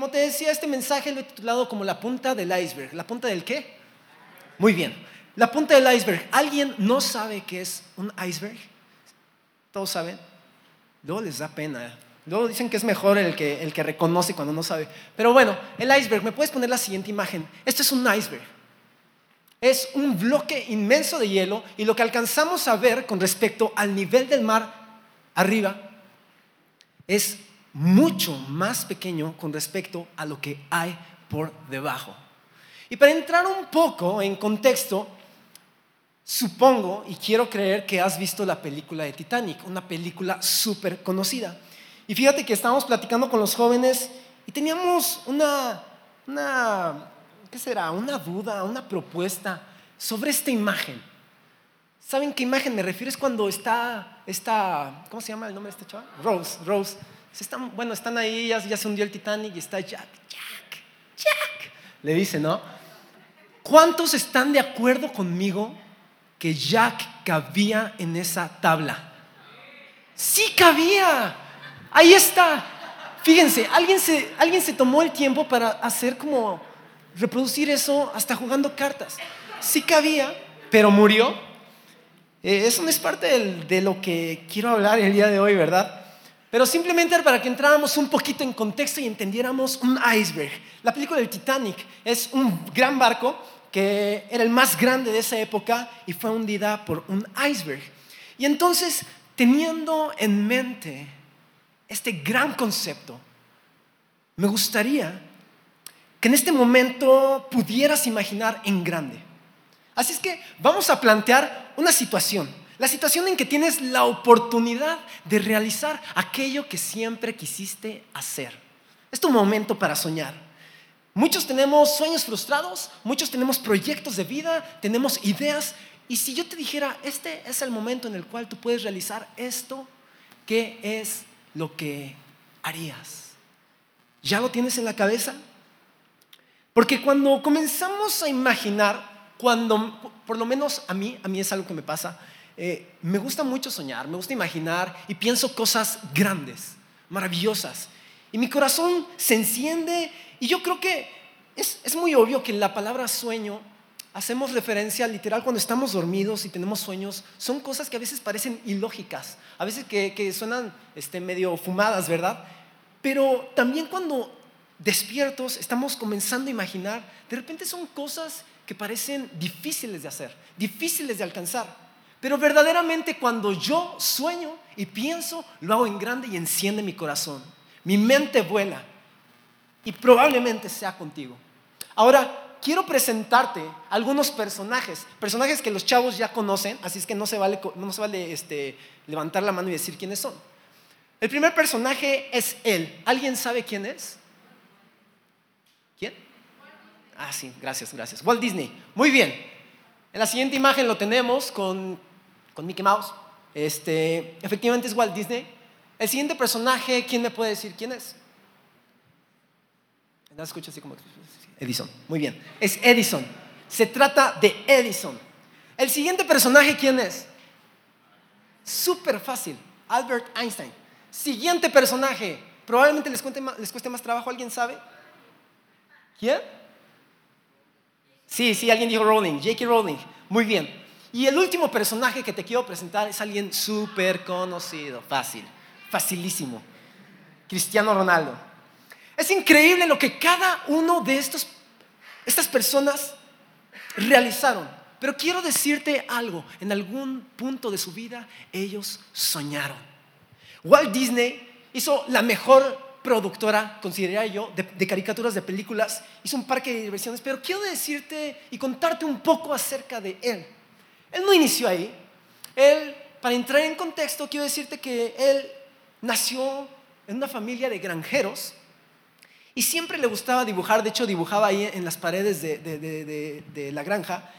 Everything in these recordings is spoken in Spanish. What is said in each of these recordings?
como te decía, este mensaje lo he titulado como la punta del iceberg. ¿La punta del qué? Muy bien. La punta del iceberg. ¿Alguien no sabe qué es un iceberg? ¿Todos saben? Luego les da pena. Luego dicen que es mejor el que, el que reconoce cuando no sabe. Pero bueno, el iceberg, ¿me puedes poner la siguiente imagen? Este es un iceberg. Es un bloque inmenso de hielo y lo que alcanzamos a ver con respecto al nivel del mar arriba es mucho más pequeño con respecto a lo que hay por debajo. Y para entrar un poco en contexto, supongo y quiero creer que has visto la película de Titanic, una película súper conocida. Y fíjate que estábamos platicando con los jóvenes y teníamos una, una, ¿qué será? Una duda, una propuesta sobre esta imagen. ¿Saben qué imagen me refiero? Es cuando está, esta, ¿cómo se llama el nombre de esta chava? Rose, Rose están, bueno, están ahí, ya, se hundió el Titanic y está Jack, Jack, Jack. Le dice, ¿no? ¿Cuántos están de acuerdo conmigo que Jack cabía en esa tabla? Sí cabía. Ahí está. Fíjense, alguien se, alguien se tomó el tiempo para hacer como reproducir eso hasta jugando cartas. Sí cabía, pero murió. Eh, eso no es parte de lo que quiero hablar el día de hoy, ¿verdad? Pero simplemente para que entráramos un poquito en contexto y entendiéramos un iceberg. La película del Titanic es un gran barco que era el más grande de esa época y fue hundida por un iceberg. Y entonces, teniendo en mente este gran concepto, me gustaría que en este momento pudieras imaginar en grande. Así es que vamos a plantear una situación. La situación en que tienes la oportunidad de realizar aquello que siempre quisiste hacer. Es tu momento para soñar. Muchos tenemos sueños frustrados, muchos tenemos proyectos de vida, tenemos ideas. Y si yo te dijera, este es el momento en el cual tú puedes realizar esto, ¿qué es lo que harías? ¿Ya lo tienes en la cabeza? Porque cuando comenzamos a imaginar, cuando, por lo menos a mí, a mí es algo que me pasa, eh, me gusta mucho soñar, me gusta imaginar y pienso cosas grandes, maravillosas. Y mi corazón se enciende y yo creo que es, muy obvio que la palabra sueño hacemos referencia literal cuando estamos dormidos y tenemos sueños, son cosas que a veces parecen ilógicas, a veces que, suenan este, medio fumadas, ¿verdad? Pero también cuando despiertos estamos comenzando a imaginar, de repente son cosas que parecen difíciles de hacer, difíciles de alcanzar. Pero verdaderamente cuando yo sueño y pienso, lo hago en grande y enciende mi corazón. Mi mente vuela. Y probablemente sea contigo. Ahora, quiero presentarte algunos personajes, personajes que los chavos ya conocen, así es que no se vale, no se vale este, levantar la mano y decir quiénes son. El primer personaje es él. ¿Alguien sabe quién es? ¿Quién? Ah, sí, gracias, gracias. Walt Disney. Muy bien. En la siguiente imagen lo tenemos con con Mickey Mouse. Este, efectivamente es Walt Disney. El siguiente personaje, ¿quién me puede decir quién es? No escucho así como Edison. Muy bien. Es Edison. Se trata de Edison. El siguiente personaje, ¿quién es? Súper fácil. Albert Einstein. Siguiente personaje. Probablemente les, les cueste más trabajo. ¿Alguien sabe? ¿Quién? Sí, sí, alguien dijo Rowling. J.K. Rowling. Muy bien. Y el último personaje que te quiero presentar es alguien súper conocido, fácil, facilísimo. Cristiano Ronaldo. Es increíble lo que cada uno de estos, estas personas realizaron. Pero quiero decirte algo, en algún punto de su vida ellos soñaron. Walt Disney hizo la mejor productora, consideraría yo, de, de, caricaturas de películas, hizo un parque de diversiones, pero quiero decirte y contarte un poco acerca de él. Él no inició ahí. Él, para entrar en contexto, quiero decirte que él nació en una familia de granjeros y siempre le gustaba dibujar. De hecho, dibujaba ahí en las paredes de, la granja.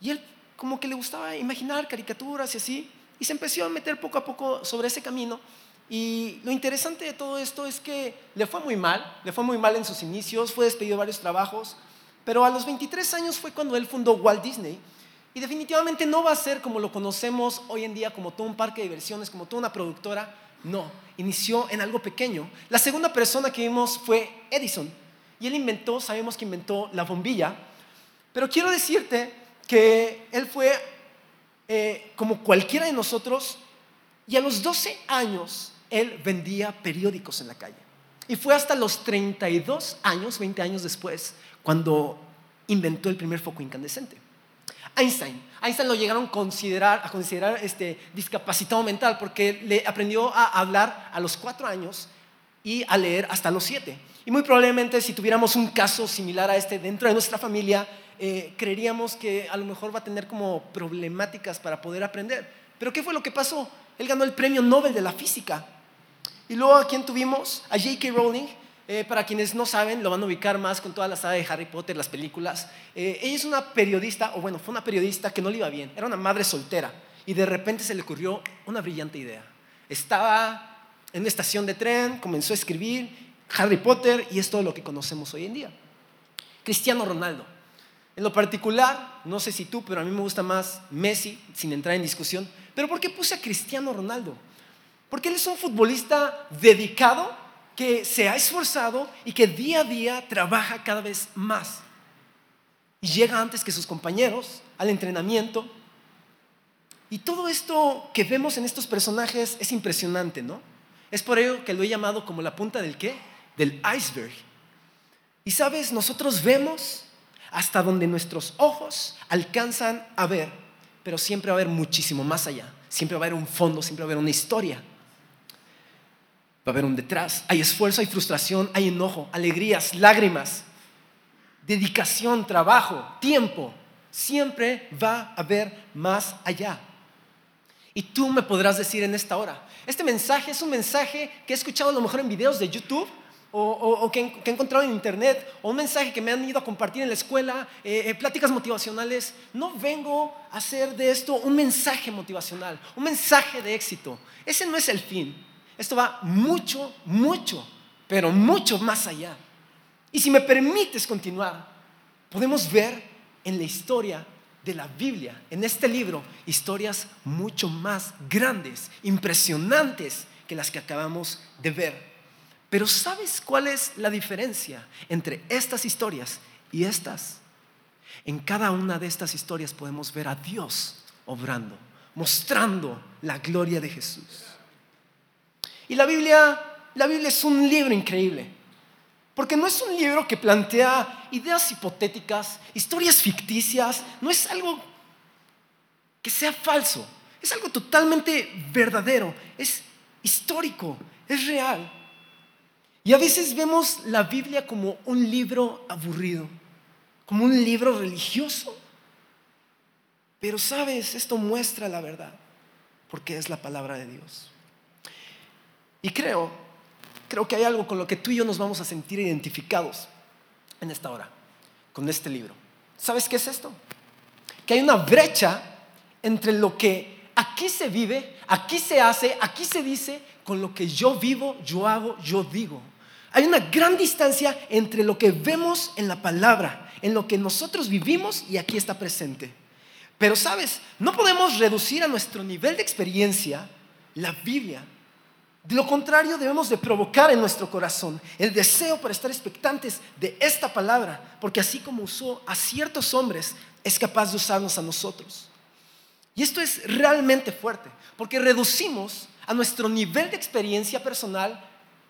Y él como que le gustaba imaginar caricaturas y así. Y se empezó a meter poco a poco sobre ese camino. Y lo interesante de todo esto es que le fue muy mal, le fue muy mal en sus inicios, fue despedido de varios trabajos, pero a los 23 años fue cuando él fundó Walt Disney y definitivamente no va a ser como lo conocemos hoy en día, como todo un parque de diversiones, como toda una productora, No, inició en algo pequeño. La segunda persona que vimos fue Edison. Y él inventó, sabemos que inventó la bombilla. Pero quiero decirte que él fue eh, como cualquiera de nosotros y a los 12 años él vendía periódicos en la calle. Y fue hasta los 32 años, 20 años después, cuando inventó el primer foco incandescente. Einstein. Einstein lo llegaron a considerar, este, discapacitado mental porque le aprendió a hablar a los 4 años y a leer hasta los 7. Y muy probablemente si tuviéramos un caso similar a este dentro de nuestra familia, eh, creeríamos que a lo mejor va a tener como problemáticas para poder aprender. Pero ¿qué fue lo que pasó? Él ganó el premio Nobel de la física. Y luego a quién tuvimos? A J.K. Rowling. Eh, para quienes no saben, lo van a ubicar más con toda la saga de Harry Potter, las películas. Eh, ella es una periodista, o bueno, fue una periodista que no le iba bien. Era una madre soltera. Y de repente se le ocurrió una brillante idea. Estaba en una estación de tren, comenzó a escribir Harry Potter y es todo lo que conocemos hoy en día. Cristiano Ronaldo. En lo particular, no sé si tú, pero a mí me gusta más Messi, sin entrar en discusión. Pero ¿por qué puse a Cristiano Ronaldo? Porque él es un futbolista dedicado, que se ha esforzado y que día a día trabaja cada vez más. Y llega antes que sus compañeros al entrenamiento. Y todo esto que vemos en estos personajes es impresionante, ¿no? Es por ello que lo he llamado como la punta del qué? Del iceberg. Y sabes, nosotros vemos hasta donde nuestros ojos alcanzan a ver, pero siempre va a haber muchísimo más allá. Siempre va a haber un fondo, siempre va a haber una historia. Va a haber un detrás. Hay esfuerzo, hay frustración, hay enojo, alegrías, lágrimas, dedicación, trabajo, tiempo. Siempre va a haber más allá. Y tú me podrás decir en esta hora, este mensaje es un mensaje que he escuchado a lo mejor en videos de YouTube o, que, he encontrado en internet, o un mensaje que me han ido a compartir en la escuela, eh, eh, pláticas motivacionales. No vengo a hacer de esto un mensaje motivacional, un mensaje de éxito. Ese no es el fin. Esto va mucho, mucho, pero mucho más allá. Y si me permites continuar, podemos ver en la historia de la Biblia, en este libro, historias mucho más grandes, impresionantes que las que acabamos de ver. Pero ¿sabes cuál es la diferencia entre estas historias y estas? En cada una de estas historias podemos ver a Dios obrando, mostrando la gloria de Jesús. Y la Biblia, la Biblia es un libro increíble, porque no es un libro que plantea ideas hipotéticas, historias ficticias, no es algo que sea falso, es algo totalmente verdadero, es histórico, es real. Y a veces vemos la Biblia como un libro aburrido, como un libro religioso. Pero sabes, esto muestra la verdad, porque es la palabra de Dios. Y creo, creo que hay algo con lo que tú y yo nos vamos a sentir identificados en esta hora, con este libro. ¿Sabes qué es esto? Que hay una brecha entre lo que aquí se vive, aquí se hace, aquí se dice, con lo que yo vivo, yo hago, yo digo. Hay una gran distancia entre lo que vemos en la palabra, en lo que nosotros vivimos y aquí está presente. Pero sabes, no podemos reducir a nuestro nivel de experiencia la Biblia. De lo contrario, debemos de provocar en nuestro corazón el deseo para estar expectantes de esta palabra, porque así como usó a ciertos hombres, es capaz de usarnos a nosotros. Y esto es realmente fuerte, porque reducimos a nuestro nivel de experiencia personal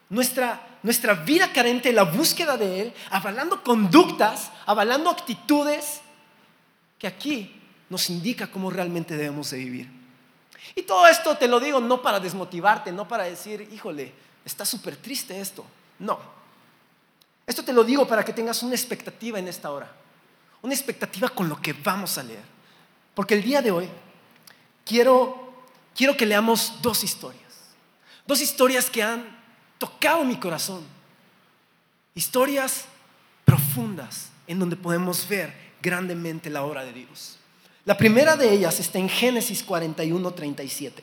nuestra, nuestra vida carente, la búsqueda de Él, avalando conductas, avalando actitudes que aquí nos indica cómo realmente debemos de vivir. Y todo esto te lo digo no para desmotivarte, no para decir, híjole, está súper triste esto. No. Esto te lo digo para que tengas una expectativa en esta hora. Una expectativa con lo que vamos a leer. Porque el día de hoy quiero, quiero que leamos dos historias. Dos historias que han tocado mi corazón. Historias profundas en donde podemos ver grandemente la obra de Dios. La primera de ellas está en Génesis 41, 37.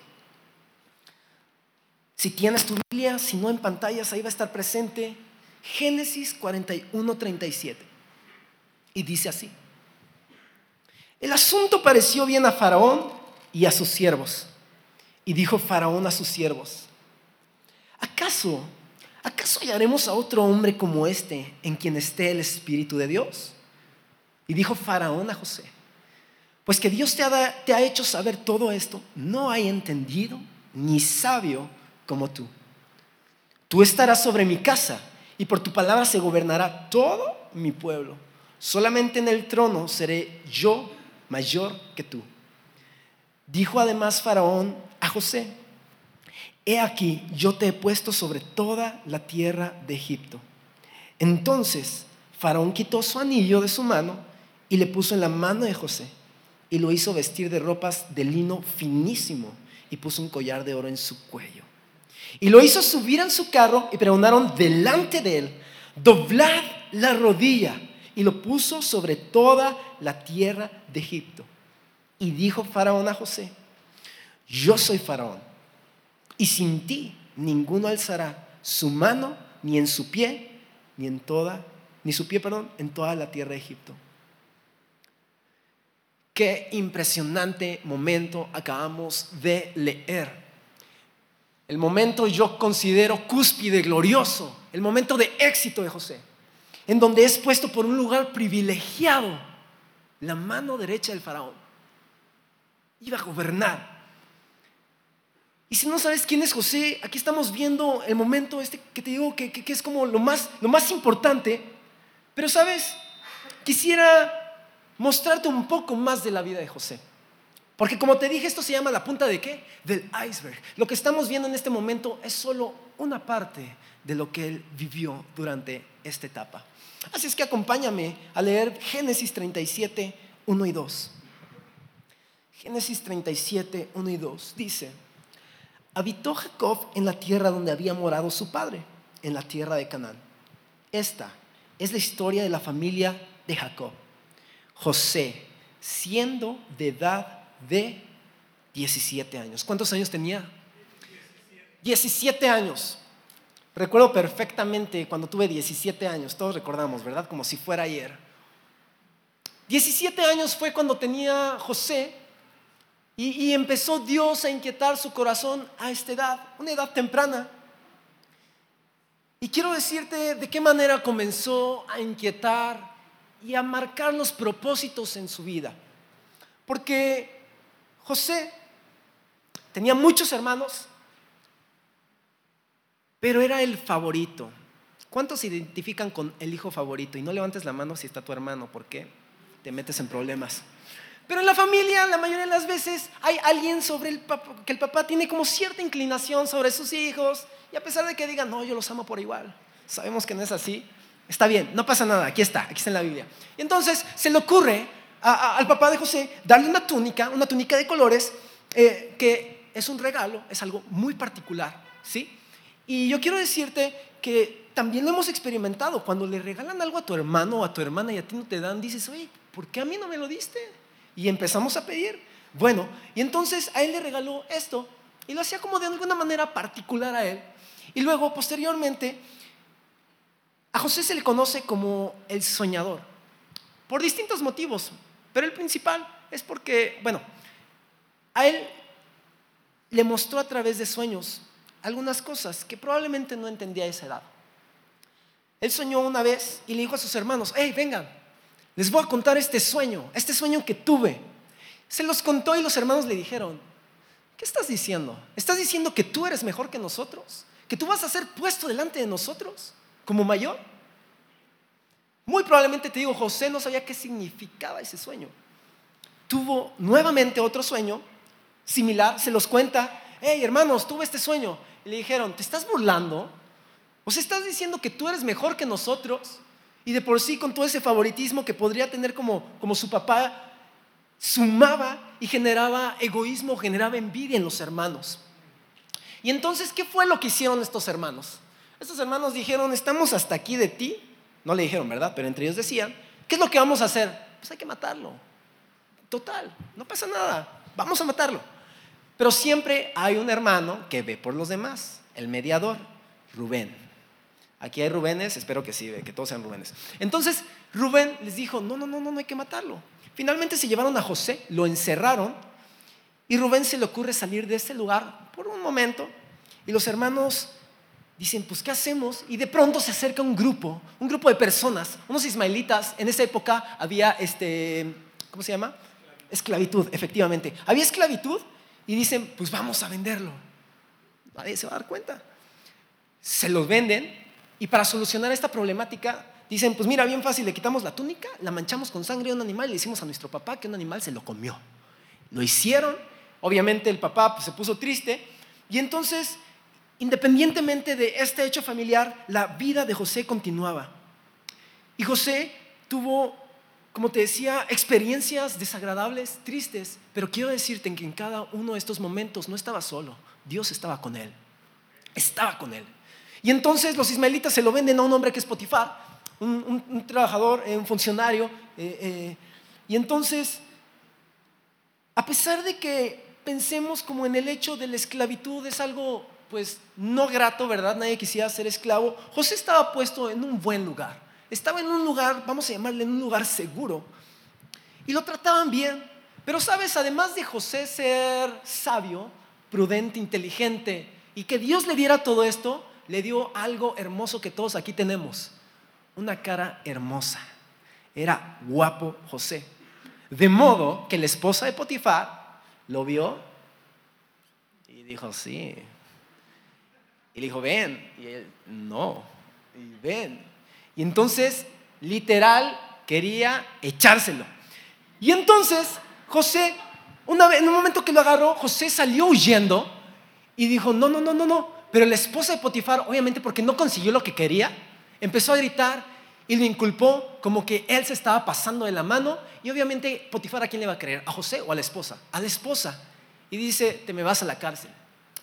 Si tienes tu Biblia, si no en pantallas, ahí va a estar presente Génesis 41, 37. Y dice así. El asunto pareció bien a Faraón y a sus siervos. Y dijo Faraón a sus siervos, ¿acaso, acaso hallaremos a otro hombre como este en quien esté el Espíritu de Dios? Y dijo Faraón a José, pues que Dios te ha, te ha hecho saber todo esto, no hay entendido ni sabio como tú. Tú estarás sobre mi casa y por tu palabra se gobernará todo mi pueblo. Solamente en el trono seré yo mayor que tú. Dijo además Faraón a José, he aquí, yo te he puesto sobre toda la tierra de Egipto. Entonces Faraón quitó su anillo de su mano y le puso en la mano de José y lo hizo vestir de ropas de lino finísimo y puso un collar de oro en su cuello. Y lo hizo subir en su carro y preguntaron delante de él, doblad la rodilla. Y lo puso sobre toda la tierra de Egipto. Y dijo Faraón a José, yo soy Faraón, y sin ti ninguno alzará su mano ni en su pie, ni en toda, ni su pie, perdón, en toda la tierra de Egipto. Qué impresionante momento acabamos de leer. El momento yo considero cúspide, glorioso, el momento de éxito de José, en donde es puesto por un lugar privilegiado, la mano derecha del faraón. Iba a gobernar. Y si no sabes quién es José, aquí estamos viendo el momento este que te digo que, que es como lo más, lo más importante. Pero sabes, quisiera mostrarte un poco más de la vida de José. Porque como te dije, esto se llama la punta de qué? Del iceberg. Lo que estamos viendo en este momento es solo una parte de lo que él vivió durante esta etapa. Así es que acompáñame a leer Génesis 37, 1 y 2. Génesis 37, 1 y 2 dice, habitó Jacob en la tierra donde había morado su padre, en la tierra de Canaán. Esta es la historia de la familia de Jacob. José, siendo de edad de 17 años. ¿Cuántos años tenía? 17 años. Recuerdo perfectamente cuando tuve 17 años, todos recordamos, ¿verdad? Como si fuera ayer. 17 años fue cuando tenía José y, y, empezó Dios a inquietar su corazón a esta edad, una edad temprana. Y quiero decirte de qué manera comenzó a inquietar y a marcar los propósitos en su vida. Porque José tenía muchos hermanos, pero era el favorito. ¿Cuántos se identifican con el hijo favorito? Y no levantes la mano si está tu hermano, porque te metes en problemas. Pero en la familia, la mayoría de las veces, hay alguien sobre el papá, que el papá tiene como cierta inclinación sobre sus hijos, y a pesar de que digan, no, yo los amo por igual, sabemos que no es así, Está bien, no pasa nada, aquí está, aquí está en la Biblia. Y entonces se le ocurre al papá de José darle una túnica, una túnica de colores, eh, que es un regalo, es algo muy particular, ¿sí? Y yo quiero decirte que también lo hemos experimentado. Cuando le regalan algo a tu hermano o a tu hermana y a ti no te dan, dices, oye, ¿por qué a mí no me lo diste? Y empezamos a pedir. Bueno, y entonces a él le regaló esto y lo hacía como de alguna manera particular a él. Y luego, posteriormente, a José se le conoce como el soñador, por distintos motivos, pero el principal es porque, bueno, a él le mostró a través de sueños algunas cosas que probablemente no entendía a esa edad. Él soñó una vez y le dijo a sus hermanos, hey, vengan, les voy a contar este sueño, este sueño que tuve. Se los contó y los hermanos le dijeron, ¿qué estás diciendo? ¿Estás diciendo que tú eres mejor que nosotros? ¿Que tú vas a ser puesto delante de nosotros? Como mayor. Muy probablemente te digo, José no sabía qué significaba ese sueño. Tuvo nuevamente otro sueño similar, se los cuenta, hey hermanos, tuve este sueño. Y le dijeron, ¿te estás burlando? ¿O sea, estás diciendo que tú eres mejor que nosotros? Y de por sí con todo ese favoritismo que podría tener como, como su papá, sumaba y generaba egoísmo, generaba envidia en los hermanos. Y entonces, ¿qué fue lo que hicieron estos hermanos? Estos hermanos dijeron, estamos hasta aquí de ti. No le dijeron, ¿verdad? Pero entre ellos decían, ¿qué es lo que vamos a hacer? Pues hay que matarlo. Total, no pasa nada, vamos a matarlo. Pero siempre hay un hermano que ve por los demás, el mediador, Rubén. Aquí hay Rubénes, espero que sí, que todos sean Rubénes. Entonces, Rubén les dijo, no, no, no, no, no hay que matarlo. Finalmente se llevaron a José, lo encerraron y Rubén se le ocurre salir de ese lugar por un momento y los hermanos dicen, pues, ¿qué hacemos? Y de pronto se acerca un grupo, un grupo de personas, unos ismaelitas. En esa época había, este, ¿cómo se llama? Esclavitud, efectivamente. Había esclavitud y dicen, pues vamos a venderlo. Nadie se va a dar cuenta. Se los venden y para solucionar esta problemática dicen, pues mira, bien fácil, le quitamos la túnica, la manchamos con sangre de un animal y le decimos a nuestro papá que un animal se lo comió. Lo hicieron, obviamente el papá pues, se puso triste y entonces, independientemente de este hecho familiar, la vida de José continuaba. Y José tuvo, como te decía, experiencias desagradables, tristes, pero quiero decirte que en cada uno de estos momentos no estaba solo, Dios estaba con él, estaba con él. Y entonces los ismaelitas se lo venden a un hombre que es Potifar, un, trabajador, eh, un funcionario. Eh, eh, y entonces, a pesar de que pensemos como en el hecho de la esclavitud es algo pues no grato, ¿verdad? Nadie quisiera ser esclavo. José estaba puesto en un buen lugar. Estaba en un lugar, vamos a llamarle en un lugar seguro. Y lo trataban bien. Pero sabes, además de José ser sabio, prudente, inteligente, y que Dios le diera todo esto, le dio algo hermoso que todos aquí tenemos una cara hermosa. Era guapo José. De modo que la esposa de Potifar lo vio y dijo, sí. Y le dijo, ven. Y él, no. Y ven. Y entonces, literal, quería echárselo. Y entonces, José, una vez, en un momento que lo agarró, José salió huyendo y dijo, no, no, no, no, no. Pero la esposa de Potifar, obviamente porque no consiguió lo que quería, Empezó a gritar y le inculpó como que él se estaba pasando de la mano y obviamente Potifar a quién le va a creer, a José o a la esposa, a la esposa. Y dice, te me vas a la cárcel.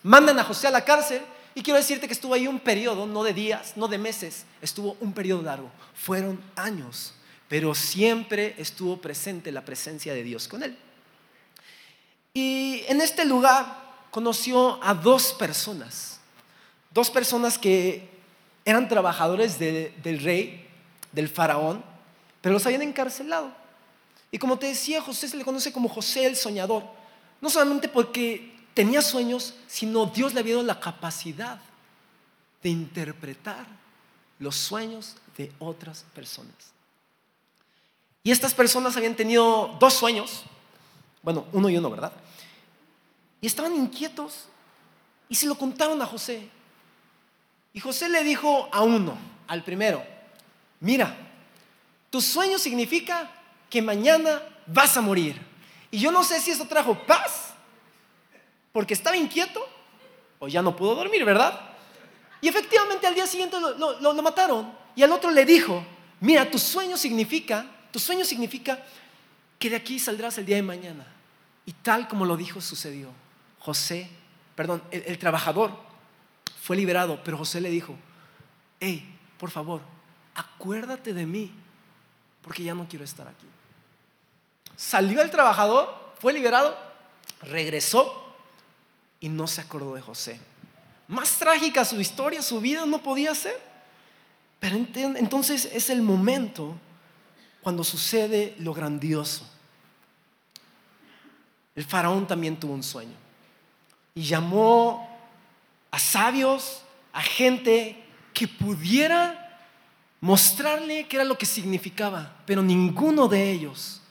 Mandan a José a la cárcel y quiero decirte que estuvo ahí un periodo, no de días, no de meses, estuvo un periodo largo. Fueron años, pero siempre estuvo presente la presencia de Dios con él. Y en este lugar conoció a dos personas, dos personas que eran trabajadores del rey, del faraón, pero los habían encarcelado. Y como te decía, José se le conoce como José el soñador, no solamente porque tenía sueños, sino Dios le había dado la capacidad de interpretar los sueños de otras personas. Y estas personas habían tenido dos sueños, bueno, uno y uno, ¿verdad? Y estaban inquietos y se lo contaron a José. Y José le dijo a uno, al primero, mira, tu sueño significa que mañana vas a morir. Y yo no sé si eso trajo paz, porque estaba inquieto, o ya no pudo dormir, ¿verdad? Y efectivamente al día siguiente lo, lo mataron. Y al otro le dijo, mira, tu sueño significa, tu sueño significa que de aquí saldrás el día de mañana. Y tal como lo dijo sucedió. José, perdón, el trabajador fue liberado, pero José le dijo, hey, por favor, acuérdate de mí, porque ya no quiero estar aquí. Salió el trabajador, fue liberado, regresó y no se acordó de José. Más trágica su historia, su vida no podía ser. Pero entonces es el momento cuando sucede lo grandioso. El faraón también tuvo un sueño y llamó a sabios, a gente que pudiera mostrarle qué era lo que significaba, pero ninguno de ellos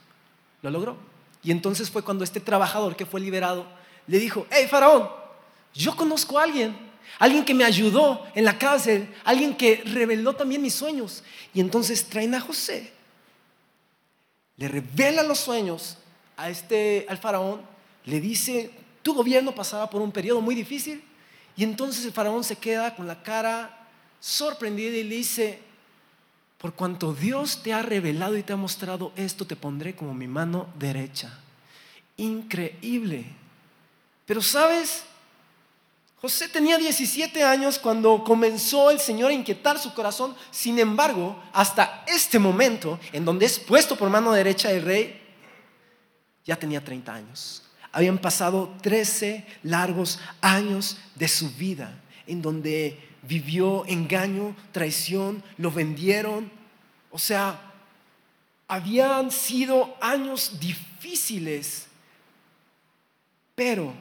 lo logró. Y entonces fue cuando este trabajador que fue liberado le dijo, hey faraón, yo conozco a alguien, alguien que me ayudó en la cárcel, alguien que reveló también mis sueños. Y entonces traen a José, le revela los sueños a este, al faraón, le dice, tu gobierno pasaba por un periodo muy difícil, y entonces el faraón se queda con la cara sorprendida y le dice, por cuanto Dios te ha revelado y te ha mostrado esto, te pondré como mi mano derecha. Increíble. Pero sabes, José tenía 17 años cuando comenzó el Señor a inquietar su corazón. Sin embargo, hasta este momento, en donde es puesto por mano derecha del rey, ya tenía 30 años. Habían pasado 13 largos años de su vida en donde vivió engaño, traición, lo vendieron. O sea, habían sido años difíciles, pero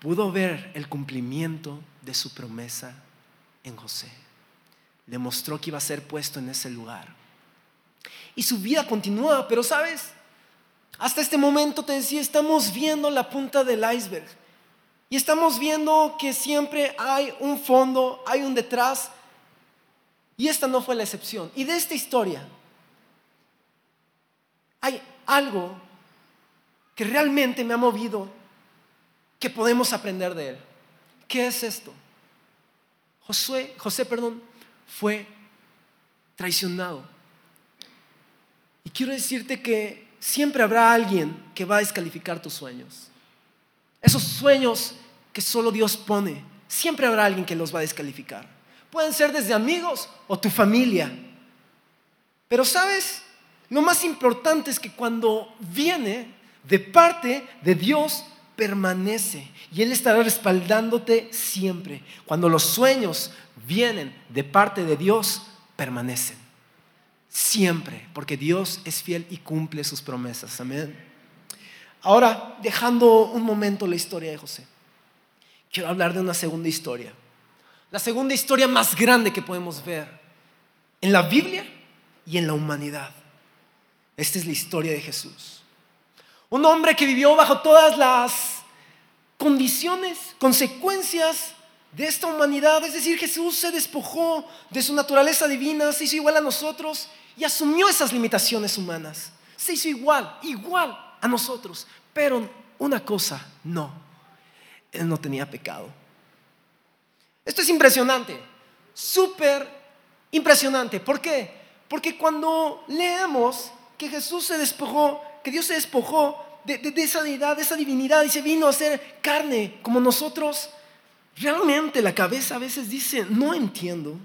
pudo ver el cumplimiento de su promesa en José. Le mostró que iba a ser puesto en ese lugar. Y su vida continúa, pero sabes, hasta este momento te decía, estamos viendo la punta del iceberg. Y estamos viendo que siempre hay un fondo, hay un detrás. Y esta no fue la excepción. Y de esta historia hay algo que realmente me ha movido, que podemos aprender de él. ¿Qué es esto? José, José, perdón, fue traicionado. Y quiero decirte que siempre habrá alguien que va a descalificar tus sueños. Esos sueños que solo Dios pone, siempre habrá alguien que los va a descalificar. Pueden ser desde amigos o tu familia. Pero sabes, lo más importante es que cuando viene de parte de Dios, permanece y Él estará respaldándote siempre. Cuando los sueños vienen de parte de Dios, permanecen. Siempre, porque Dios es fiel y cumple sus promesas. Amén. Ahora, dejando un momento la historia de José, quiero hablar de una segunda historia. La segunda historia más grande que podemos ver en la Biblia y en la humanidad. Esta es la historia de Jesús. Un hombre que vivió bajo todas las condiciones, consecuencias de esta humanidad. Es decir, Jesús se despojó de su naturaleza divina, se hizo igual a nosotros y asumió esas limitaciones humanas. Se hizo igual, igual a nosotros. Pero una cosa, no. Él no tenía pecado. Esto es impresionante, súper impresionante. ¿Por qué? Porque cuando leemos que Jesús se despojó, que Dios se despojó de, esa deidad, de esa divinidad y se vino a hacer carne como nosotros, realmente la cabeza a veces dice, no entiendo.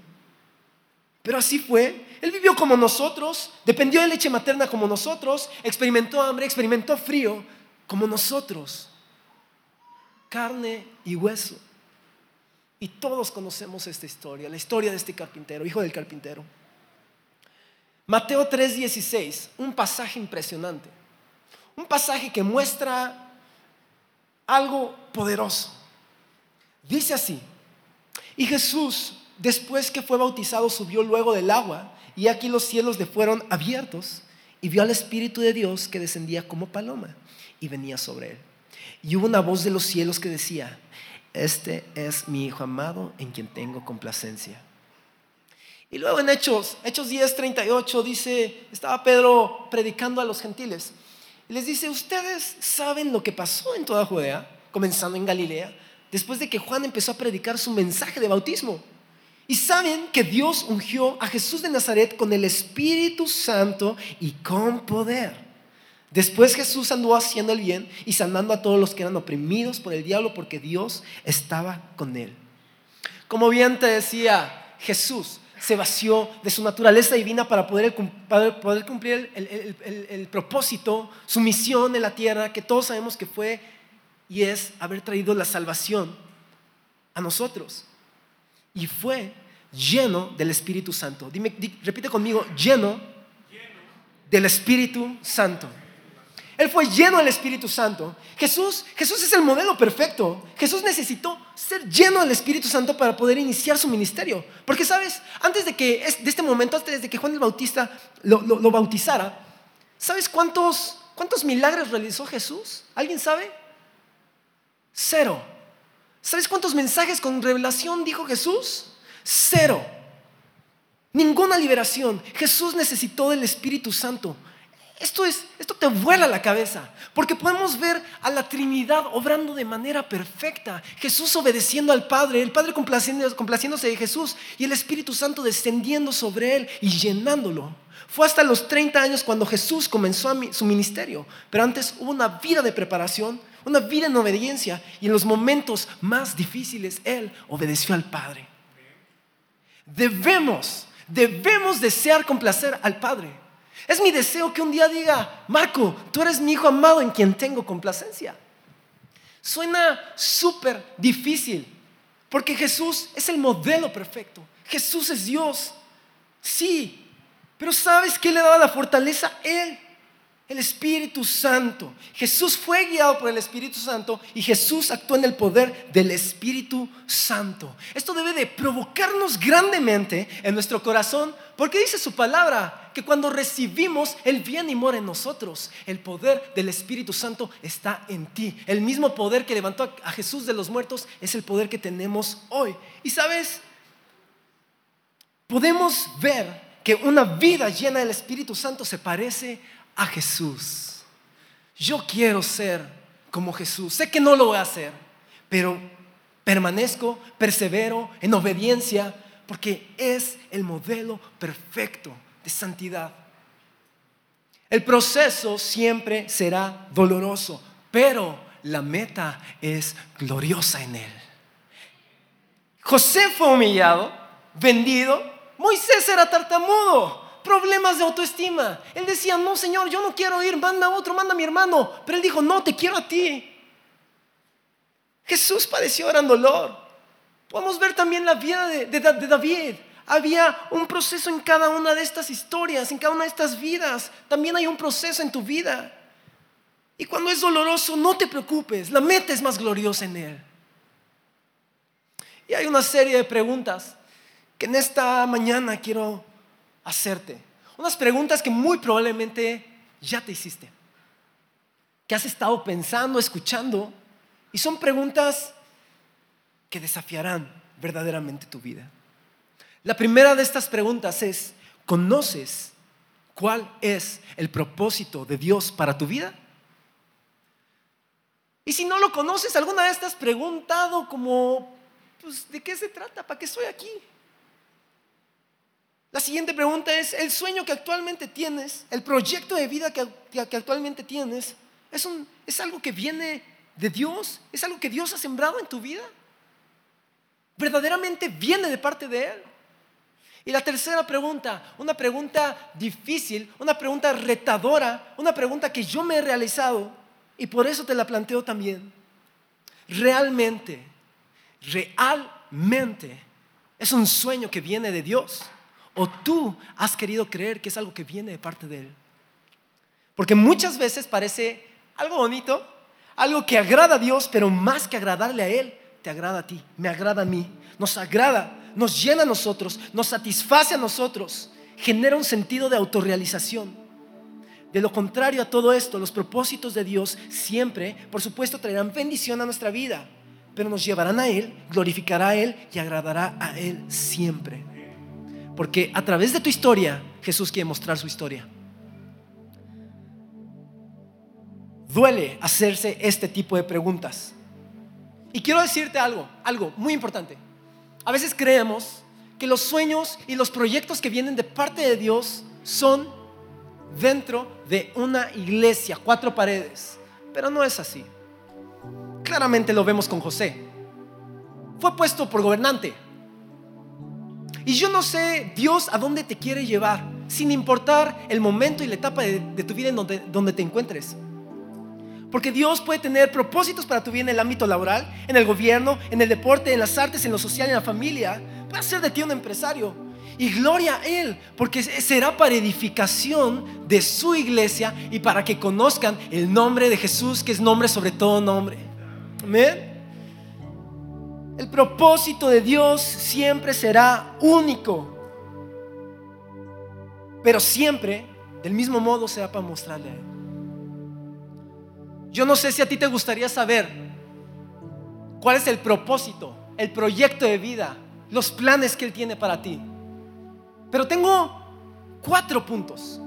Pero así fue. Él vivió como nosotros, dependió de leche materna como nosotros, experimentó hambre, experimentó frío como nosotros. Carne y hueso. Y todos conocemos esta historia, la historia de este carpintero, hijo del carpintero. Mateo 3:16, un pasaje impresionante. Un pasaje que muestra algo poderoso. Dice así, y Jesús, después que fue bautizado, subió luego del agua, y aquí los cielos le fueron abiertos, y vio al Espíritu de Dios que descendía como paloma y venía sobre él. Y hubo una voz de los cielos que decía, este es mi Hijo amado en quien tengo complacencia. Y luego en Hechos, Hechos 10, 38 dice, estaba Pedro predicando a los gentiles les dice, ustedes saben lo que pasó en toda Judea, comenzando en Galilea, después de que Juan empezó a predicar su mensaje de bautismo. Y saben que Dios ungió a Jesús de Nazaret con el Espíritu Santo y con poder. Después Jesús andó haciendo el bien y sanando a todos los que eran oprimidos por el diablo porque Dios estaba con él. Como bien te decía Jesús, se vació de su naturaleza divina para poder, poder cumplir el, propósito, su misión en la tierra, que todos sabemos que fue y es haber traído la salvación a nosotros. Y fue lleno del Espíritu Santo. Dime, repite conmigo, lleno del Espíritu Santo. Él fue lleno del Espíritu Santo. Jesús, Jesús es el modelo perfecto. Jesús necesitó ser lleno del Espíritu Santo para poder iniciar su ministerio. Porque, ¿sabes? Antes de que, de este momento, antes de que Juan el Bautista lo, lo bautizara, ¿sabes cuántos, cuántos milagros realizó Jesús? ¿Alguien sabe? Cero. ¿Sabes cuántos mensajes con revelación dijo Jesús? Cero. Ninguna liberación. Jesús necesitó del Espíritu Santo esto, es, esto te vuela la cabeza, porque podemos ver a la Trinidad obrando de manera perfecta, Jesús obedeciendo al Padre, el Padre complaciéndose de Jesús y el Espíritu Santo descendiendo sobre él y llenándolo. Fue hasta los 30 años cuando Jesús comenzó su ministerio, pero antes hubo una vida de preparación, una vida en obediencia y en los momentos más difíciles Él obedeció al Padre. Debemos, debemos desear complacer al Padre. Es mi deseo que un día diga, Marco, tú eres mi hijo amado en quien tengo complacencia. Suena súper difícil, porque Jesús es el modelo perfecto. Jesús es Dios. Sí, pero ¿sabes qué le daba la fortaleza? Él. El Espíritu Santo. Jesús fue guiado por el Espíritu Santo y Jesús actuó en el poder del Espíritu Santo. Esto debe de provocarnos grandemente en nuestro corazón porque dice su palabra que cuando recibimos el bien y mora en nosotros, el poder del Espíritu Santo está en ti. El mismo poder que levantó a Jesús de los muertos es el poder que tenemos hoy. Y sabes, podemos ver que una vida llena del Espíritu Santo se parece a Jesús. Yo quiero ser como Jesús. Sé que no lo voy a hacer, pero permanezco, persevero en obediencia, porque es el modelo perfecto de santidad. El proceso siempre será doloroso, pero la meta es gloriosa en él. José fue humillado, vendido, Moisés era tartamudo, problemas de autoestima. Él decía, no, Señor, yo no quiero ir, manda a otro, manda a mi hermano. Pero él dijo, no, te quiero a ti. Jesús padeció gran dolor. Podemos ver también la vida de, de David. Había un proceso en cada una de estas historias, en cada una de estas vidas. También hay un proceso en tu vida. Y cuando es doloroso, no te preocupes, la meta es más gloriosa en Él. Y hay una serie de preguntas que en esta mañana quiero hacerte. Unas preguntas que muy probablemente ya te hiciste, que has estado pensando, escuchando, y son preguntas que desafiarán verdaderamente tu vida. La primera de estas preguntas es, ¿conoces cuál es el propósito de Dios para tu vida? Y si no lo conoces, ¿alguna vez te preguntado como, pues, ¿de qué se trata? ¿Para qué estoy aquí? La siguiente pregunta es, ¿el sueño que actualmente tienes, el proyecto de vida que, actualmente tienes, es, es algo que viene de Dios? ¿Es algo que Dios ha sembrado en tu vida? ¿Verdaderamente viene de parte de Él? Y la tercera pregunta, una pregunta difícil, una pregunta retadora, una pregunta que yo me he realizado y por eso te la planteo también. Realmente, realmente es un sueño que viene de Dios. ¿O tú has querido creer que es algo que viene de parte de Él? Porque muchas veces parece algo bonito, algo que agrada a Dios, pero más que agradarle a Él, te agrada a ti, me agrada a mí, nos agrada, nos llena a nosotros, nos satisface a nosotros, genera un sentido de autorrealización. De lo contrario a todo esto, los propósitos de Dios siempre, por supuesto, traerán bendición a nuestra vida, pero nos llevarán a Él, glorificará a Él y agradará a Él siempre. Porque a través de tu historia, Jesús quiere mostrar su historia. Duele hacerse este tipo de preguntas. Y quiero decirte algo, algo muy importante. A veces creemos que los sueños y los proyectos que vienen de parte de Dios son dentro de una iglesia, cuatro paredes. Pero no es así. Claramente lo vemos con José. Fue puesto por gobernante, y yo no sé Dios a dónde te quiere llevar, sin importar el momento y la etapa de, tu vida en donde, donde te encuentres. Porque Dios puede tener propósitos para tu vida en el ámbito laboral, en el gobierno, en el deporte, en las artes, en lo social, en la familia. Puede hacer de ti un empresario. Y gloria a Él, porque será para edificación de su iglesia y para que conozcan el nombre de Jesús, que es nombre sobre todo nombre. Amén. El propósito de Dios siempre será único, pero siempre del mismo modo será para mostrarle a Él. Yo no sé si a ti te gustaría saber cuál es el propósito, el proyecto de vida, los planes que Él tiene para ti. Pero tengo cuatro puntos.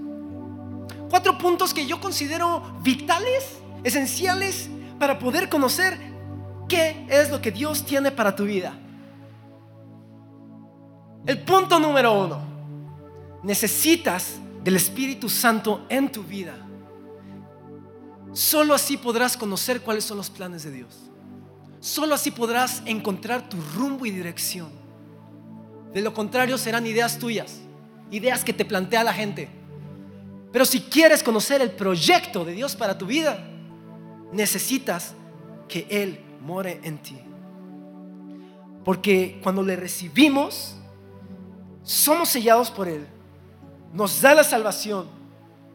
Cuatro puntos que yo considero vitales, esenciales para poder conocer ¿Qué es lo que Dios tiene para tu vida? El punto número uno, necesitas del Espíritu Santo en tu vida. Solo así podrás conocer cuáles son los planes de Dios. Solo así podrás encontrar tu rumbo y dirección. De lo contrario serán ideas tuyas, ideas que te plantea la gente. Pero si quieres conocer el proyecto de Dios para tu vida, necesitas que Él more en ti. Porque cuando le recibimos, somos sellados por Él. Nos da la salvación.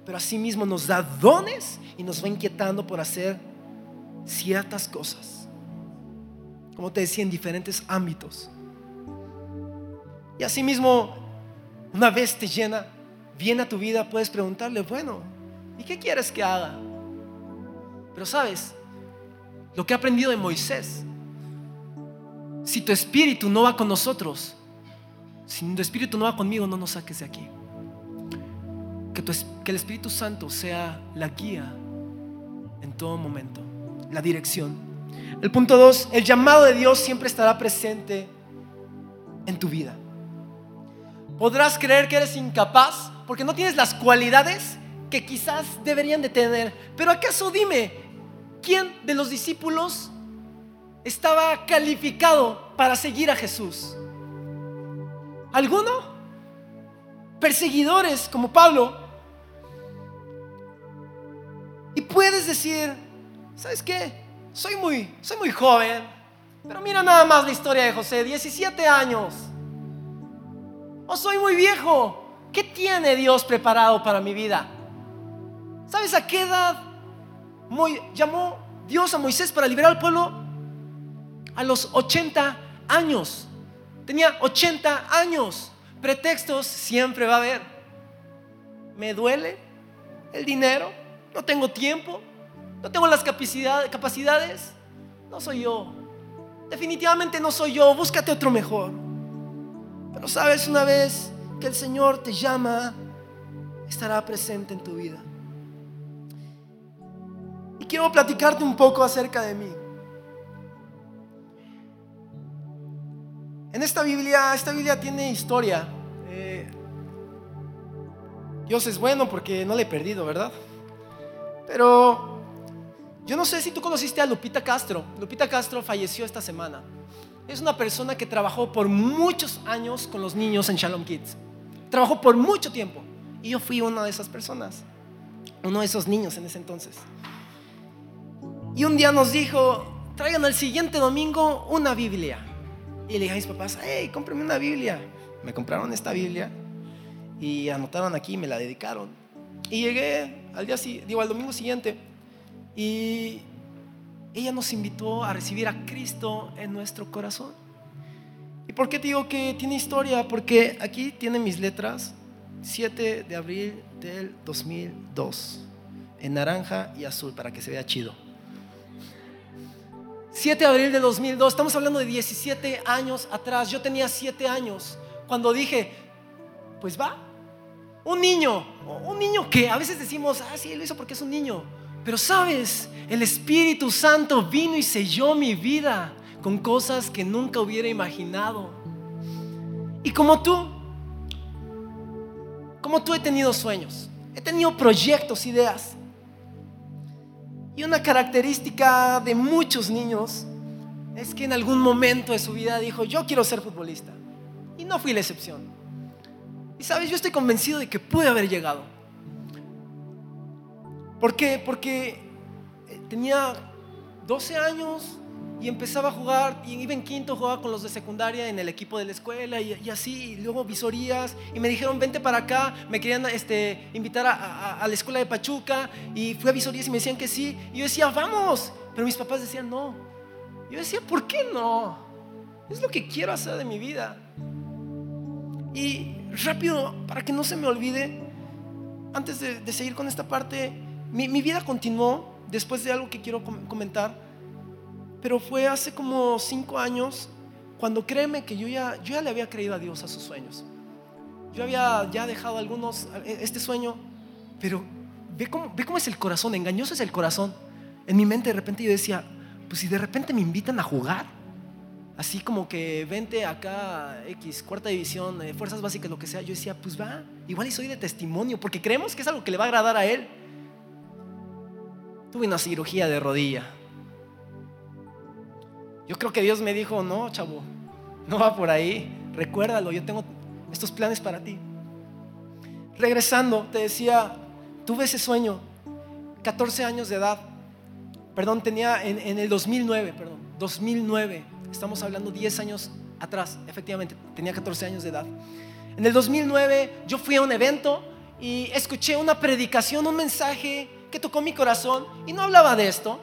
pero asimismo nos da dones y nos va inquietando por hacer ciertas cosas. Como te decía, en diferentes ámbitos. Y asimismo, una vez te llena, viene a tu vida, puedes preguntarle, bueno, ¿y qué quieres que haga? Pero sabes, lo que he aprendido de Moisés, si tu espíritu no va con nosotros, si tu espíritu no va conmigo, no nos saques de aquí. Que, que el Espíritu Santo sea la guía en todo momento, la dirección. El punto dos, el llamado de Dios siempre estará presente en tu vida. Podrás creer que eres incapaz porque no tienes las cualidades que quizás deberían de tener. Pero acaso dime, ¿quién de los discípulos estaba calificado para seguir a Jesús? ¿Alguno? Perseguidores como Pablo. Y puedes decir, ¿sabes qué? Soy muy, soy muy joven, pero mira nada más la historia de José, 17 años o soy muy viejo. ¿Qué tiene Dios preparado para mi vida? ¿Sabes a qué edad llamó Dios a Moisés para liberar al pueblo? A los 80 años. Tenía 80 años. Pretextos siempre va a haber. Me duele el dinero, no tengo tiempo, no tengo las capacidades. No soy yo. Definitivamente no soy yo. Búscate otro mejor. Pero sabes, una vez que el Señor te llama, estará presente en tu vida. Y quiero platicarte un poco acerca de mí. En esta Biblia, esta Biblia tiene historia. Eh, Dios es bueno porque no le he perdido, ¿verdad? Pero yo no sé si tú conociste a Lupita Castro. Lupita Castro falleció esta semana es una persona que trabajó por muchos años con los niños en Shalom Kids. Trabajó por mucho tiempo. Y yo fui una de esas personas, uno de esos niños en ese entonces. Y un día nos dijo, traigan el siguiente domingo una Biblia. Y le dije a mis papás, hey, cómprame una Biblia. Me compraron esta Biblia y anotaron aquí, me la dedicaron. Y llegué al día, digo, al domingo siguiente y ella nos invitó a recibir a Cristo en nuestro corazón. ¿Y por qué digo que tiene historia? Porque aquí tiene mis letras, 7 de abril del 2002, en naranja y azul, para que se vea chido. 7 de abril del 2002, estamos hablando de 17 años atrás, yo tenía 7 años, cuando dije, pues va, un niño, un niño que a veces decimos, ah, sí, lo hizo porque es un niño, pero sabes, el Espíritu Santo vino y selló mi vida con cosas que nunca hubiera imaginado. Y como tú, como tú he tenido sueños, he tenido proyectos, ideas. Y una característica de muchos niños es que en algún momento de su vida dijo, yo quiero ser futbolista. Y no fui la excepción. Y sabes, yo estoy convencido de que pude haber llegado. ¿Por qué? Porque tenía 12 años y empezaba a jugar y iba en quinto, jugaba con los de secundaria en el equipo de la escuela y, así, luego visorías y me dijeron vente para acá, me querían este, invitar a, a, la escuela de Pachuca y fui a visorías y me decían que sí y yo decía vamos, pero mis papás decían no. Yo decía, ¿por qué no? Es lo que quiero hacer de mi vida. Y rápido, para que no se me olvide, antes de, seguir con esta parte, mi, mi vida continuó después de algo que quiero comentar, pero fue hace como cinco años cuando créeme que yo ya, yo ya le había creído a Dios a sus sueños. Yo había ya dejado algunos, este sueño, pero ve cómo, ve cómo es el corazón, engañoso es el corazón. En mi mente de repente yo decía, pues si de repente me invitan a jugar, así como que vente acá, X, cuarta división, eh, fuerzas básicas, lo que sea, yo decía, pues va, igual y soy de testimonio, porque creemos que es algo que le va a agradar a él. Tuve una cirugía de rodilla. Yo creo que Dios me dijo, no, chavo, no va por ahí. Recuérdalo, yo tengo estos planes para ti. Regresando, te decía, tuve ese sueño, 14 años de edad. Perdón, tenía en, en el 2009, perdón, 2009. Estamos hablando 10 años atrás, efectivamente, tenía 14 años de edad. En el 2009 yo fui a un evento y escuché una predicación, un mensaje que tocó mi corazón y no hablaba de esto,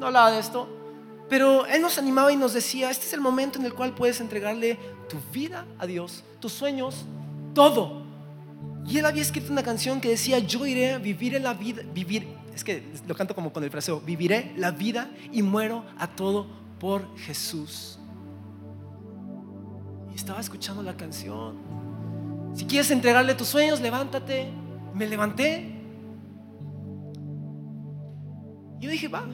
no hablaba de esto, pero él nos animaba y nos decía, este es el momento en el cual puedes entregarle tu vida a Dios, tus sueños, todo. Y él había escrito una canción que decía, yo iré a vivir en la vida, vivir, es que lo canto como con el fraseo, viviré la vida y muero a todo por Jesús. Y estaba escuchando la canción. Si quieres entregarle tus sueños, levántate. Me levanté. Y yo dije, va.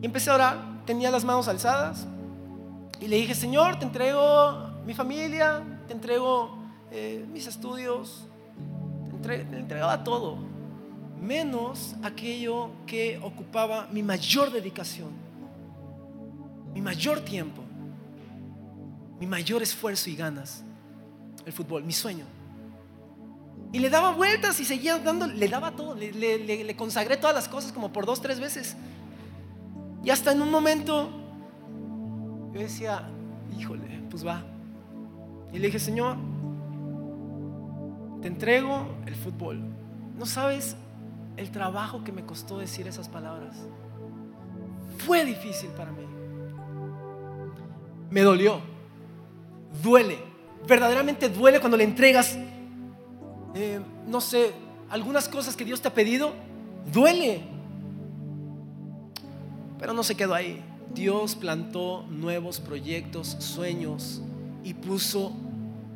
Y empecé a orar. Tenía las manos alzadas. Y le dije, Señor, te entrego mi familia, te entrego eh, mis estudios, te, te entregaba todo, menos aquello que ocupaba mi mayor dedicación, mi mayor tiempo, mi mayor esfuerzo y ganas, el fútbol, mi sueño. Y le daba vueltas y seguía dando, le daba todo, le consagré todas las cosas como por dos, tres veces. Y hasta en un momento yo decía, híjole, pues va. Y le dije, Señor, te entrego el fútbol. No sabes el trabajo que me costó decir esas palabras. Fue difícil para mí. Me dolió. Duele. Verdaderamente duele cuando le entregas, eh, no sé, algunas cosas que Dios te ha pedido. Duele. Pero no se quedó ahí. Dios plantó nuevos proyectos, sueños y puso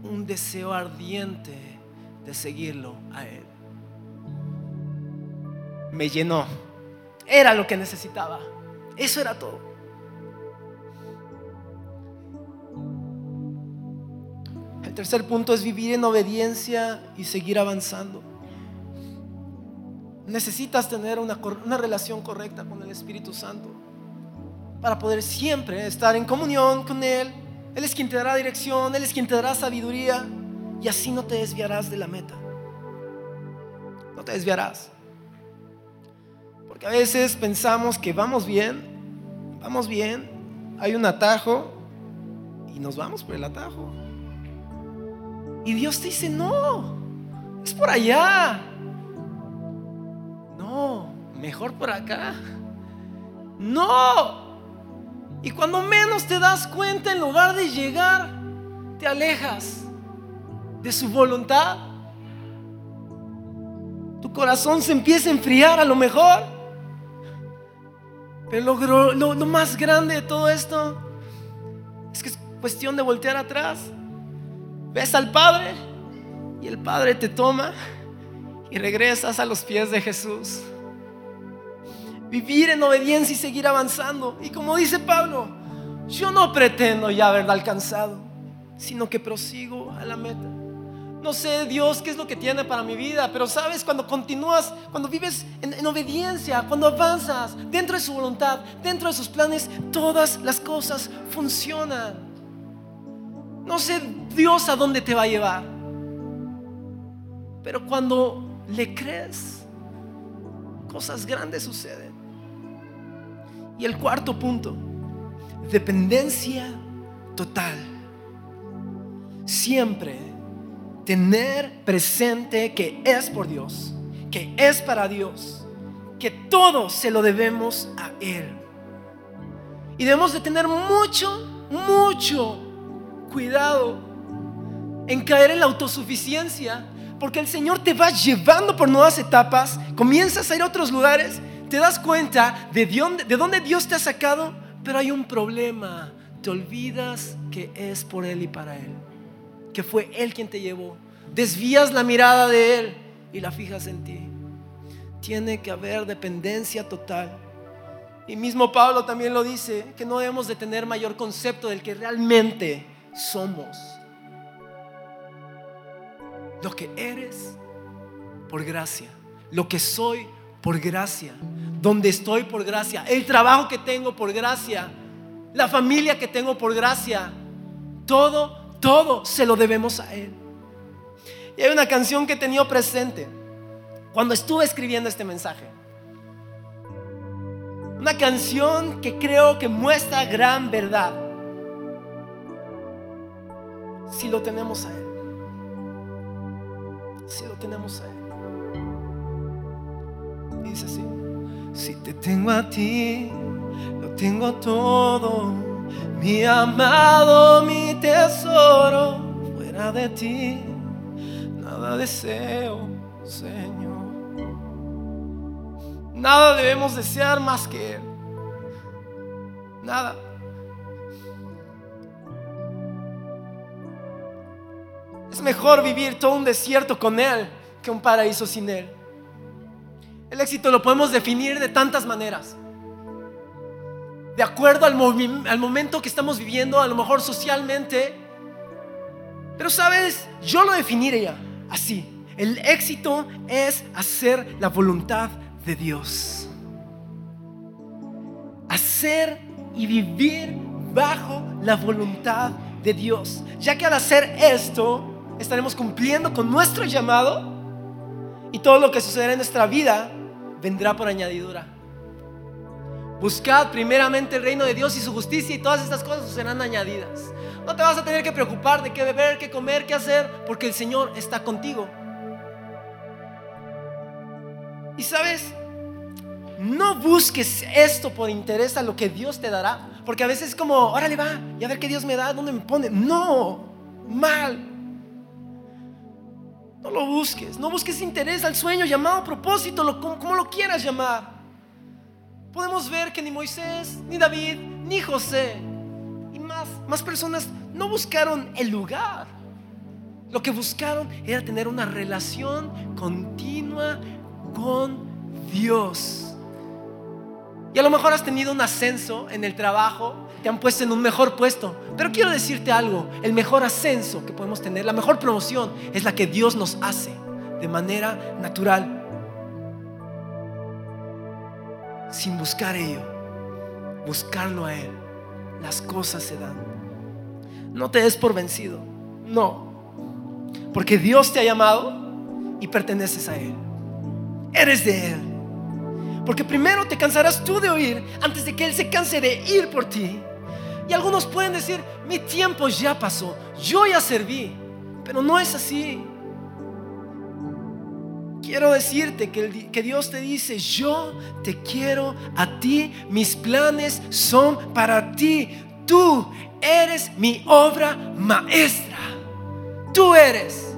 un deseo ardiente de seguirlo a Él. Me llenó. Era lo que necesitaba. Eso era todo. El tercer punto es vivir en obediencia y seguir avanzando. Necesitas tener una, una relación correcta con el Espíritu Santo para poder siempre estar en comunión con Él. Él es quien te dará dirección, Él es quien te dará sabiduría y así no te desviarás de la meta. No te desviarás. Porque a veces pensamos que vamos bien, vamos bien, hay un atajo y nos vamos por el atajo. Y Dios te dice, no, es por allá. Mejor por acá. No, y cuando menos te das cuenta, en lugar de llegar, te alejas de su voluntad. Tu corazón se empieza a enfriar a lo mejor. Pero lo, lo más grande de todo esto es que es cuestión de voltear atrás. Ves al Padre y el Padre te toma y regresas a los pies de Jesús vivir en obediencia y seguir avanzando. Y como dice Pablo, yo no pretendo ya haberla alcanzado, sino que prosigo a la meta. No sé Dios qué es lo que tiene para mi vida, pero sabes, cuando continúas, cuando vives en, en, obediencia, cuando avanzas dentro de su voluntad, dentro de sus planes, todas las cosas funcionan. No sé Dios a dónde te va a llevar, pero cuando le crees, cosas grandes suceden. Y el cuarto punto, dependencia total. Siempre tener presente que es por Dios, que es para Dios, que todo se lo debemos a Él. Y debemos de tener mucho, mucho cuidado en caer en la autosuficiencia, porque el Señor te va llevando por nuevas etapas, comienzas a ir a otros lugares te das cuenta de, de dónde Dios te ha sacado, pero hay un problema. Te olvidas que es por Él y para Él, que fue Él quien te llevó. Desvías la mirada de Él y la fijas en ti. Tiene que haber dependencia total. Y mismo Pablo también lo dice, que no debemos de tener mayor concepto del que realmente somos. Lo que eres por gracia, lo que soy por gracia, donde estoy por gracia, el trabajo que tengo por gracia, la familia que tengo por gracia, todo, todo se lo debemos a Él. Y hay una canción que he tenido presente cuando estuve escribiendo este mensaje. Una canción que creo que muestra gran verdad. Si lo tenemos a Él. Si lo tenemos a Él. dice así. Si te tengo a ti, lo tengo todo. Mi amado, mi tesoro, fuera de ti, nada deseo, Señor. Nada debemos desear más que. Nada. Es mejor vivir todo un desierto con Él que un paraíso sin Él. El éxito lo podemos definir de tantas maneras. De acuerdo al, momento que estamos viviendo, a lo mejor socialmente. Pero sabes, yo lo definiría así. El éxito es hacer la voluntad de Dios. Hacer y vivir bajo la voluntad de Dios. Ya que al hacer esto, estaremos cumpliendo con nuestro llamado y todo lo que sucederá en nuestra vida vendrá por añadidura. Buscad primeramente el reino de Dios y su justicia y todas estas cosas serán añadidas. No te vas a tener que preocupar de qué beber, qué comer, qué hacer, porque el Señor está contigo. Y sabes, no busques esto por interés a lo que Dios te dará, porque a veces es como, órale va, y a ver qué Dios me da, dónde me pone. No, mal. No lo busques, no busques interés al sueño, llamado propósito, lo, como, lo quieras llamar. Podemos ver que ni Moisés, ni David, ni José, y más, más personas no buscaron el lugar. Lo que buscaron era tener una relación continua con Dios. Y a lo mejor has tenido un ascenso en el trabajo, te han puesto en un mejor puesto. Pero quiero decirte algo, el mejor ascenso que podemos tener, la mejor promoción es la que Dios nos hace de manera natural. Sin buscar ello, buscarlo a Él. Las cosas se dan. No te des por vencido, no. Porque Dios te ha llamado y perteneces a Él. Eres de Él. Porque primero te cansarás tú de oír antes de que Él se canse de ir por ti. Y algunos pueden decir, mi tiempo ya pasó, yo ya serví, pero no es así. Quiero decirte que, que, Dios te dice, yo te quiero a ti, mis planes son para ti, tú eres mi obra maestra, tú eres.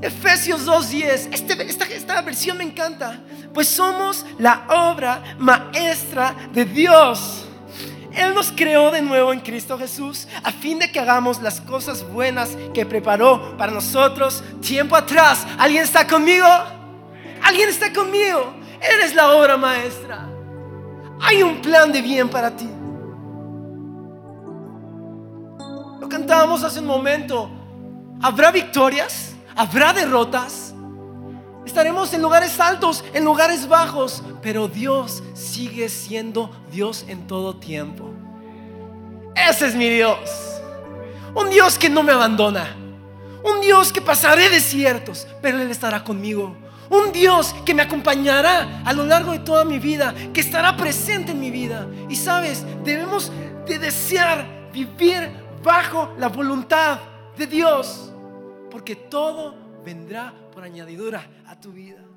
Efesios 2.10, este, esta, esta versión me encanta, pues somos la obra maestra de Dios. Él nos creó de nuevo en Cristo Jesús a fin de que hagamos las cosas buenas que preparó para nosotros tiempo atrás. ¿Alguien está conmigo? ¿Alguien está conmigo? Eres la obra maestra. Hay un plan de bien para ti. Lo cantábamos hace un momento. ¿Habrá victorias? ¿Habrá derrotas? Estaremos en lugares altos, en lugares bajos, pero Dios sigue siendo Dios en todo tiempo. Ese es mi Dios. Un Dios que no me abandona. Un Dios que pasaré desiertos, pero Él estará conmigo. Un Dios que me acompañará a lo largo de toda mi vida, que estará presente en mi vida. Y sabes, debemos de desear vivir bajo la voluntad de Dios, porque todo vendrá por añadidura a tu vida.